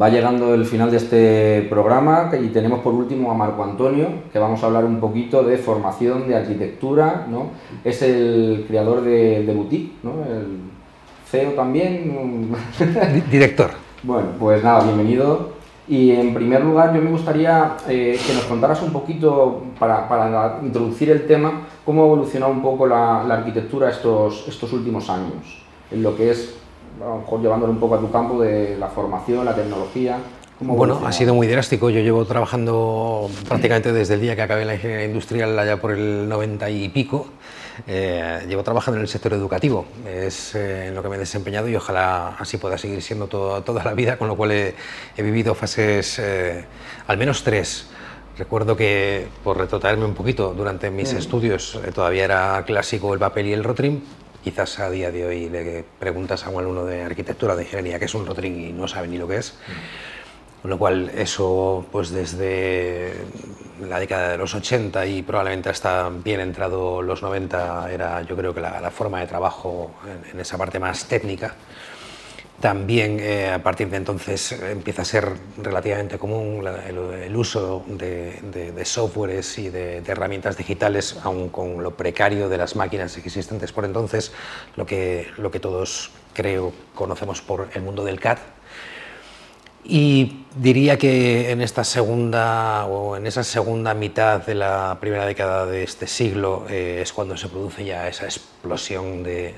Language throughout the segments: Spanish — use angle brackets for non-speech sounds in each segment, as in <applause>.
Va llegando el final de este programa y tenemos por último a Marco Antonio, que vamos a hablar un poquito de formación, de arquitectura, ¿no? Es el creador de, de Boutique, ¿no? El CEO también. <laughs> Director. Bueno, pues nada, bienvenido. Y en primer lugar, yo me gustaría eh, que nos contaras un poquito, para, para, introducir el tema, cómo ha evolucionado un poco la, la, arquitectura estos, estos últimos años, en lo que es, a lo mejor llevándolo un poco a tu campo de la formación, la tecnología. Bueno, ha sido muy drástico. Yo llevo trabajando prácticamente desde el día que acabé la ingeniería industrial, allá por el 90 y pico. Eh, llevo trabajando en el sector educativo, es eh, en lo que me he desempeñado y ojalá así pueda seguir siendo toda la vida, con lo cual he, vivido fases, eh, al menos tres. Recuerdo que, por retrotraerme un poquito, durante mis mm. estudios todavía era clásico el papel y el rotring. Quizás a día de hoy le preguntas a un alumno de arquitectura, de ingeniería, qué es un rotring y no sabe ni lo que es. Mm. Con lo cual, eso, pues desde la década de los 80 y probablemente hasta bien entrado los 90, era yo creo que la, forma de trabajo en, esa parte más técnica. También eh, a partir de entonces empieza a ser relativamente común el, uso de, softwares y de, herramientas digitales, aun con lo precario de las máquinas existentes por entonces, lo que, lo que todos creo conocemos por el mundo del CAD, y diría que en esta segunda o en esa segunda mitad de la primera década de este siglo eh, es cuando se produce ya esa explosión de,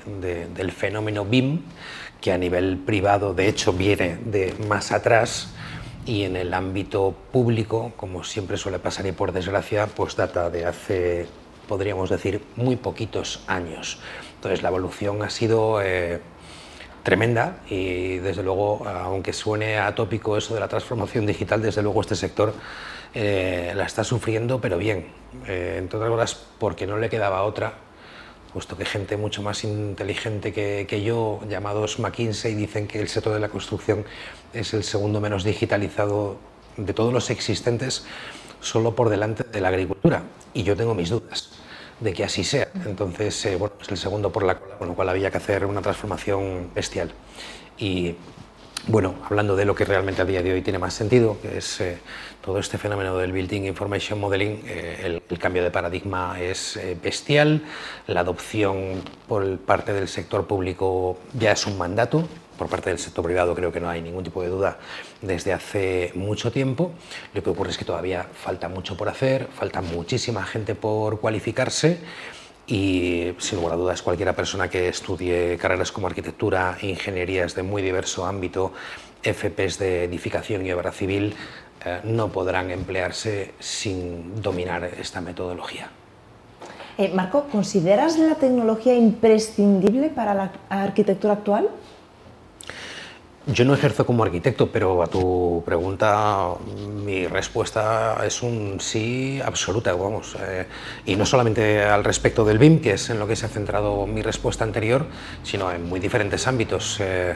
del fenómeno BIM, que a nivel privado de hecho viene de más atrás y en el ámbito público, como siempre suele pasar y por desgracia, pues data de hace, podríamos decir, muy poquitos años. Entonces la evolución ha sido... Eh, tremenda y desde luego, aunque suene atópico eso de la transformación digital, desde luego este sector eh, la está sufriendo, pero bien, eh, entre otras cosas porque no le quedaba otra, puesto que gente mucho más inteligente que, que, yo, llamados McKinsey, dicen que el sector de la construcción es el segundo menos digitalizado de todos los existentes, solo por delante de la agricultura. Y yo tengo mis dudas de que así sea. Entonces, eh, bueno, es el segundo por la cola, con lo cual había que hacer una transformación bestial. Y bueno, hablando de lo que realmente a día de hoy tiene más sentido, que es eh, todo este fenómeno del Building Information Modeling, eh, el, cambio de paradigma es bestial, la adopción por parte del sector público ya es un mandato, por parte del sector privado creo que no hay ningún tipo de duda desde hace mucho tiempo. Lo que ocurre es que todavía falta mucho por hacer, falta muchísima gente por cualificarse y sin lugar a dudas cualquiera persona que estudie carreras como arquitectura, ingenierías de muy diverso ámbito, FPs de edificación y obra civil, eh, no podrán emplearse sin dominar esta metodología. Eh, Marco, ¿consideras la tecnología imprescindible para la arquitectura actual? Yo no ejerzo como arquitecto, pero a tu pregunta mi respuesta es un sí absoluta, vamos. Eh, y no solamente al respecto del BIM, que es en lo que se ha centrado mi respuesta anterior, sino en muy diferentes ámbitos. Eh,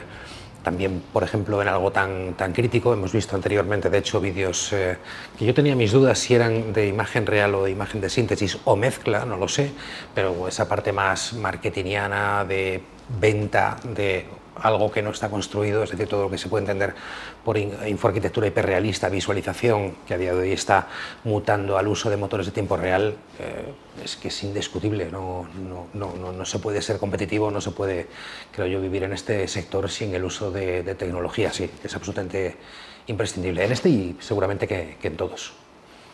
también, por ejemplo, en algo tan, tan crítico, hemos visto anteriormente, de hecho, vídeos eh, que yo tenía mis dudas si eran de imagen real o de imagen de síntesis o mezcla, no lo sé, pero esa parte más marketingiana de venta de algo que no está construido, es decir, todo lo que se puede entender por infoarquitectura hiperrealista, visualización, que a día de hoy está mutando al uso de motores de tiempo real, eh, es que es indiscutible, no, no, no, no, se puede ser competitivo, no se puede, creo yo, vivir en este sector sin el uso de, tecnología, sí, es absolutamente imprescindible en este y seguramente que, en todos.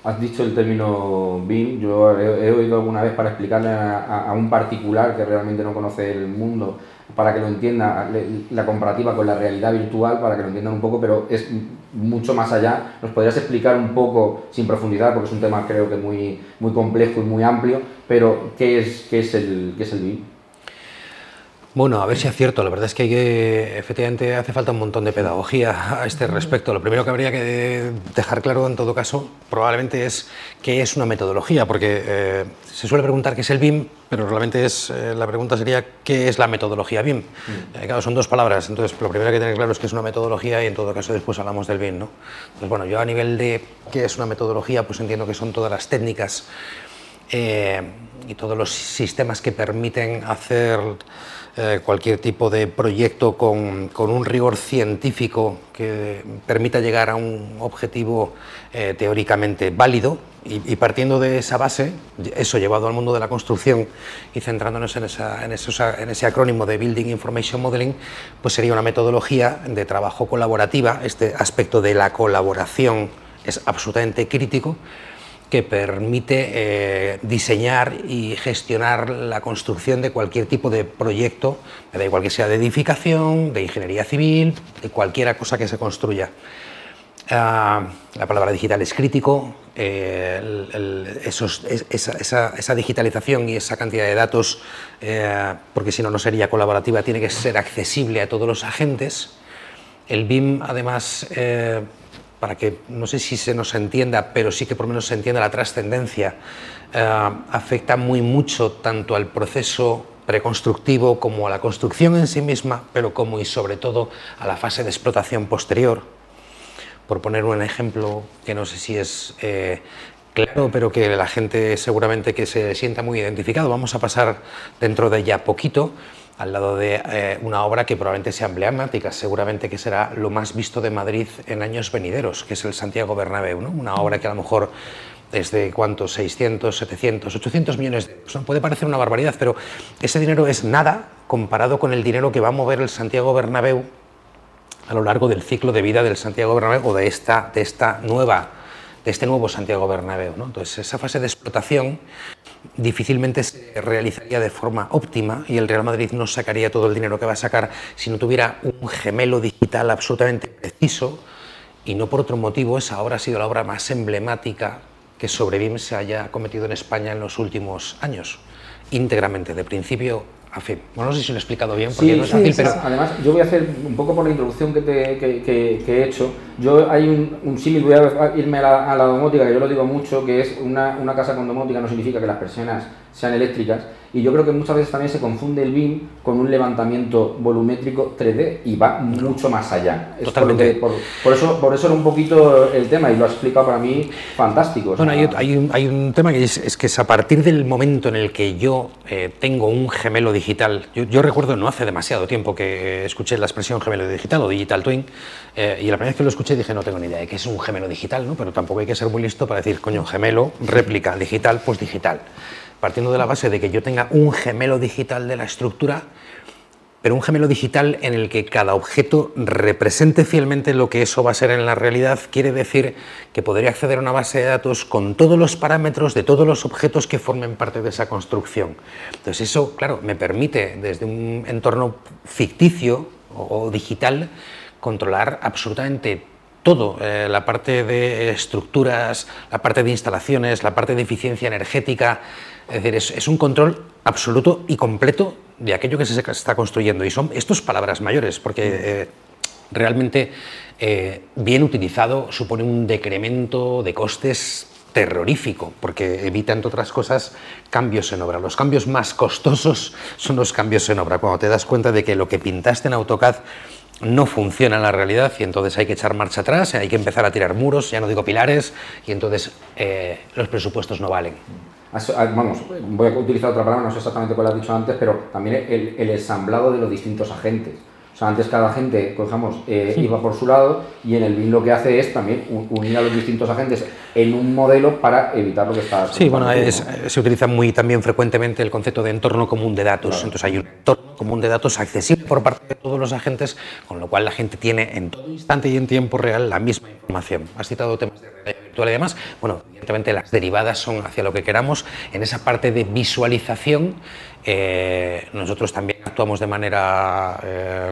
Has dicho el término BIM, yo he, oído alguna vez para explicarle a, un particular que realmente no conoce el mundo para que lo entienda, la comparativa con la realidad virtual, para que lo entiendan un poco, pero es mucho más allá. ¿Nos podrías explicar un poco, sin profundidad, porque es un tema creo que muy, muy complejo y muy amplio, pero qué es, qué es, el, qué es el BIM? Bueno, a ver si es cierto. La verdad es que, efectivamente hace falta un montón de pedagogía a este respecto. Lo primero que habría que dejar claro en todo caso probablemente es qué es una metodología, porque eh, se suele preguntar qué es el BIM, pero realmente es, eh, la pregunta sería qué es la metodología BIM. Eh, claro, son dos palabras, entonces lo primero que hay que tener claro es que es una metodología y en todo caso después hablamos del BIM. ¿no? Entonces, bueno, yo a nivel de qué es una metodología, pues entiendo que son todas las técnicas y todos los sistemas que permiten hacer eh, cualquier tipo de proyecto con, con, un rigor científico que permita llegar a un objetivo eh, teóricamente válido y, partiendo de esa base, eso llevado al mundo de la construcción y centrándonos en, esa, en, en, ese acrónimo de Building Information Modeling, pues sería una metodología de trabajo colaborativa. Este aspecto de la colaboración es absolutamente crítico que permite eh, diseñar y gestionar la construcción de cualquier tipo de proyecto, da igual que sea de edificación, de ingeniería civil, de cualquier cosa que se construya. Ah, la palabra digital es crítico, eh, esa, digitalización y esa cantidad de datos, eh, porque si no, no sería colaborativa, tiene que ser accesible a todos los agentes. El BIM, además, para que no sé si se nos entienda, pero sí que por lo menos se entienda la trascendencia, eh, afecta muy mucho tanto al proceso preconstructivo como a la construcción en sí misma, pero como y sobre todo a la fase de explotación posterior. Por poner un ejemplo que no sé si es eh, claro, pero que la gente seguramente que se sienta muy identificado, vamos a pasar dentro de ya poquito al lado de eh, una obra que probablemente sea emblemática, seguramente que será lo más visto de Madrid en años venideros, que es el Santiago Bernabéu, ¿no? una obra que a lo mejor es de cuántos, 600, 700, 800 millones de euros. Puede parecer una barbaridad, pero ese dinero es nada comparado con el dinero que va a mover el Santiago Bernabéu a lo largo del ciclo de vida del Santiago Bernabéu o de esta, de esta nueva de este nuevo Santiago Bernabéu. ¿no? Entonces, esa fase de explotación difícilmente se realizaría de forma óptima y el Real Madrid no sacaría todo el dinero que va a sacar si no tuviera un gemelo digital absolutamente preciso. Y no por otro motivo esa obra ha sido la obra más emblemática que sobre BIM se haya cometido en España en los últimos años, íntegramente, de principio fin. Bueno, no sé si lo he explicado bien, porque no es fácil, pero... Además, yo voy a hacer un poco por la introducción que, te, que, que, he hecho. Yo hay un, un símil, voy a irme a la, a la, domótica, que yo lo digo mucho, que es una, una casa con domótica no significa que las persianas sean eléctricas, y yo creo que muchas veces también se confunde el BIM con un levantamiento volumétrico 3D y va mucho más allá. Totalmente. Por, por, eso, por eso era un poquito el tema y lo ha explicado para mí fantástico. Bueno, hay, hay, un, hay, un, tema que es, es, que es a partir del momento en el que yo eh, tengo un gemelo digital, yo, yo, recuerdo no hace demasiado tiempo que escuché la expresión gemelo digital o digital twin, eh, y la primera vez que lo escuché dije no tengo ni idea de qué es un gemelo digital, ¿no? pero tampoco hay que ser muy listo para decir, coño, gemelo, réplica, digital, pues digital partiendo de la base de que yo tenga un gemelo digital de la estructura, pero un gemelo digital en el que cada objeto represente fielmente lo que eso va a ser en la realidad, quiere decir que podría acceder a una base de datos con todos los parámetros de todos los objetos que formen parte de esa construcción. Entonces eso, claro, me permite desde un entorno ficticio o, digital controlar absolutamente todo, eh, la parte de estructuras, la parte de instalaciones, la parte de eficiencia energética, es decir, es, un control absoluto y completo de aquello que se está construyendo. Y son estos palabras mayores, porque eh, realmente eh, bien utilizado supone un decremento de costes terrorífico, porque evita, entre otras cosas, cambios en obra. Los cambios más costosos son los cambios en obra, cuando te das cuenta de que lo que pintaste en AutoCAD no funciona en la realidad y entonces hay que echar marcha atrás, hay que empezar a tirar muros, ya no digo pilares, y entonces eh, los presupuestos no valen. Ah, vamos, voy a utilizar otra palabra, no sé exactamente cuál has dicho antes, pero también el, el ensamblado de los distintos agentes. Sea, antes cada agente, cojamos, eh, iba por su lado y en el BIM lo que hace es también unir a los distintos agentes en un modelo para evitar lo que está... Sí, bueno, se utiliza muy también frecuentemente el concepto de entorno común de datos. Entonces hay un entorno común de datos accesible por parte de todos los agentes, con lo cual la gente tiene en todo instante y en tiempo real la misma información. Has citado temas de realidad virtual y demás. Bueno, evidentemente las derivadas son hacia lo que queramos. En esa parte de visualización, eh, nosotros también actuamos de manera... Eh,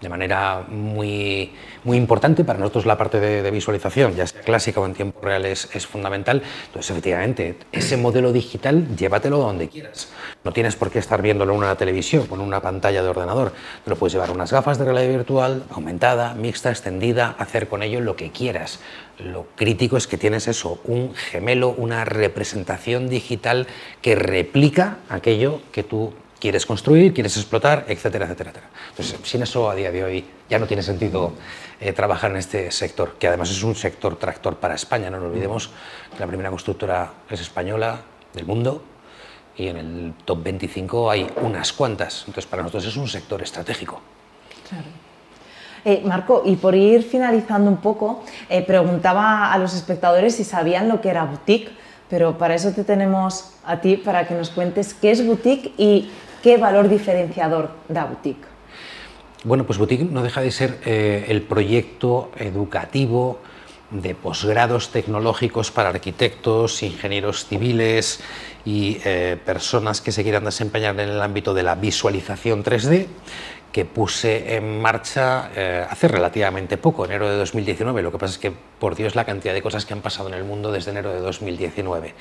de manera muy, muy importante. Para nosotros la parte de, visualización, ya sea clásica o en tiempo real, es, fundamental. Entonces, efectivamente, ese modelo digital, llévatelo donde quieras. No tienes por qué estar viéndolo en una televisión, con una pantalla de ordenador. Te lo puedes llevar unas gafas de realidad virtual, aumentada, mixta, extendida, hacer con ello lo que quieras. Lo crítico es que tienes eso, un gemelo, una representación digital que replica aquello que tú quieres construir, quieres explotar, etcétera, etcétera, etcétera. Entonces, sin eso a día de hoy ya no tiene sentido eh, trabajar en este sector, que además es un sector tractor para España. No nos olvidemos que la primera constructora es española, del mundo y en el top 25 hay unas cuantas. Entonces, para nosotros es un sector estratégico. Claro. Eh, Marco, y por ir finalizando un poco, eh, preguntaba a los espectadores si sabían lo que era boutique, pero para eso te tenemos a ti para que nos cuentes qué es boutique y qué valor diferenciador da boutique. Bueno, pues boutique no deja de ser eh, el proyecto educativo de posgrados tecnológicos para arquitectos, ingenieros civiles y personas que se quieran desempeñar en el ámbito de la visualización 3D que puse en marcha eh, hace relativamente poco, enero de 2019. Lo que pasa es que, por Dios, la cantidad de cosas que han pasado en el mundo desde enero de 2019.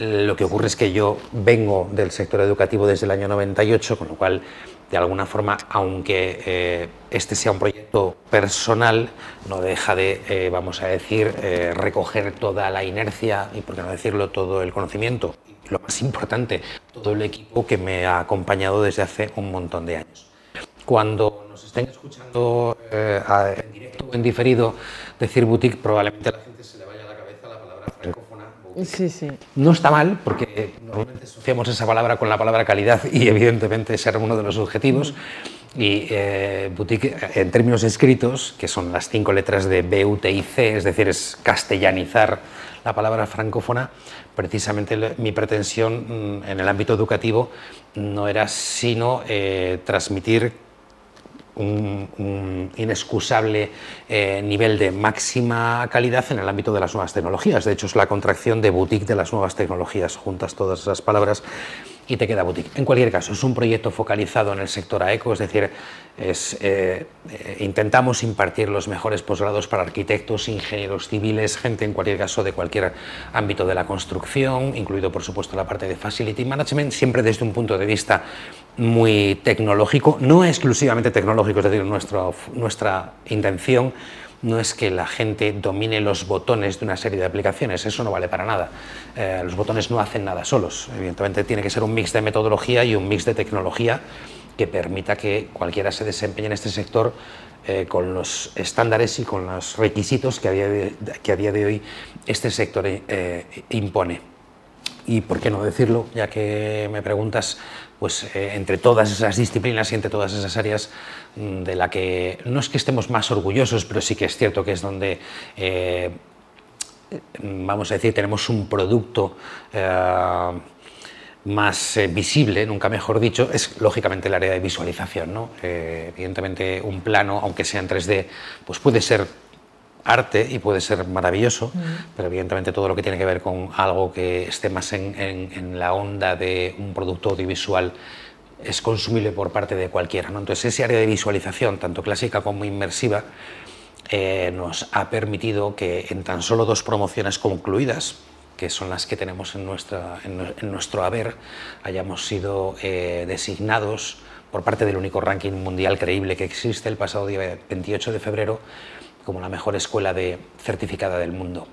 Lo que ocurre es que yo vengo del sector educativo desde el año 98, con lo cual, de alguna forma, aunque eh, este sea un proyecto personal, no deja de, eh, vamos a decir, recoger toda la inercia y, por qué no decirlo, todo el conocimiento. Lo más importante, todo el equipo que me ha acompañado desde hace un montón de años cuando nos estén escuchando eh, en directo o en diferido decir boutique, probablemente la gente se le vaya a la cabeza la palabra francófona. Sí, sí. No está mal, porque normalmente asociamos esa palabra con la palabra calidad y evidentemente ese era uno de los objetivos. Y eh, boutique, en términos escritos, que son las cinco letras de B, U, T y C, es decir, es castellanizar la palabra francófona, precisamente mi pretensión mm, en el ámbito educativo no era sino eh, transmitir un, inexcusable eh, nivel de máxima calidad en el ámbito de las nuevas tecnologías. De hecho, es la contracción de boutique de las nuevas tecnologías. Juntas todas esas palabras y te queda boutique. En cualquier caso, es un proyecto focalizado en el sector AECO, es decir, es, eh, intentamos impartir los mejores posgrados para arquitectos, ingenieros civiles, gente en cualquier caso de cualquier ámbito de la construcción, incluido por supuesto la parte de Facility Management, siempre desde un punto de vista muy tecnológico, no exclusivamente tecnológico, es decir, nuestro, nuestra intención no es que la gente domine los botones de una serie de aplicaciones, eso no vale para nada. Eh, los botones no hacen nada solos, evidentemente tiene que ser un mix de metodología y un mix de tecnología que permita que cualquiera se desempeñe en este sector eh, con los estándares y con los requisitos que a día de, que a día de hoy este sector eh, impone. Y por qué no decirlo, ya que me preguntas, pues entre todas esas disciplinas y entre todas esas áreas, Mm, de la que no es que estemos más orgullosos, pero sí que es cierto que es donde, eh, vamos a decir, tenemos un producto eh, más eh, visible, nunca mejor dicho, es lógicamente el área de visualización. ¿no? evidentemente un plano, aunque sea en 3D, pues puede ser arte y puede ser maravilloso, pero evidentemente todo lo que tiene que ver con algo que esté más en, en la onda de un producto audiovisual es consumible por parte de cualquiera. ¿no? Entonces, ese área de visualización, tanto clásica como inmersiva, eh, nos ha permitido que en tan solo dos promociones concluidas, que son las que tenemos en, nuestra, en, nuestro haber, hayamos sido eh, designados por parte del único ranking mundial creíble que existe el pasado día 28 de febrero como la mejor escuela de certificada del mundo.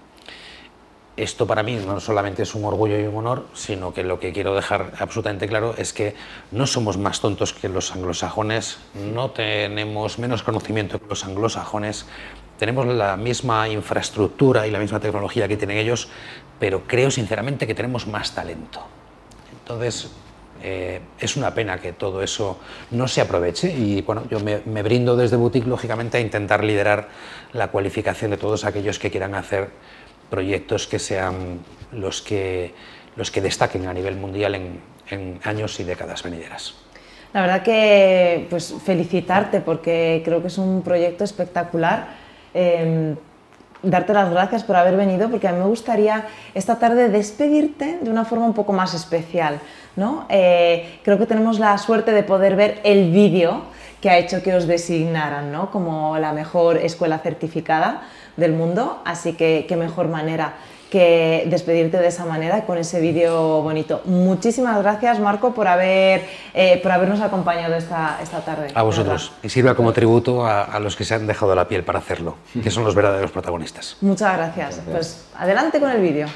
Esto para mí no solamente es un orgullo y un honor, sino que lo que quiero dejar absolutamente claro es que no somos más tontos que los anglosajones, no tenemos menos conocimiento que los anglosajones, tenemos la misma infraestructura y la misma tecnología que tienen ellos, pero creo sinceramente que tenemos más talento. Entonces, eh, es una pena que todo eso no se aproveche y bueno, yo me, brindo desde Boutique lógicamente a intentar liderar la cualificación de todos aquellos que quieran hacer proyectos que sean los que, los que destaquen a nivel mundial en, años y décadas venideras. La verdad que pues felicitarte porque creo que es un proyecto espectacular. Eh, darte las gracias por haber venido porque a mí me gustaría esta tarde despedirte de una forma un poco más especial. ¿no? Eh, creo que tenemos la suerte de poder ver el vídeo que ha hecho que os designaran ¿no? como la mejor escuela certificada del mundo, así que qué mejor manera que despedirte de esa manera con ese vídeo bonito. Muchísimas gracias Marco por, haber, eh, por habernos acompañado esta, esta tarde. A vosotros. Y sirva como tributo a, a, los que se han dejado la piel para hacerlo, que son los verdaderos protagonistas. Muchas gracias. Pues adelante con el vídeo.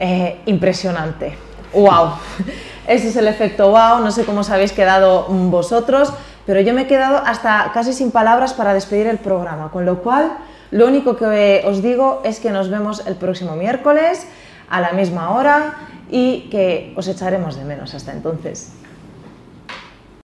Eh, impresionante. ¡Wow! Ese es el efecto wow, no sé cómo os habéis quedado vosotros, pero yo me he quedado hasta casi sin palabras para despedir el programa, con lo cual lo único que os digo es que nos vemos el próximo miércoles a la misma hora y que os echaremos de menos hasta entonces.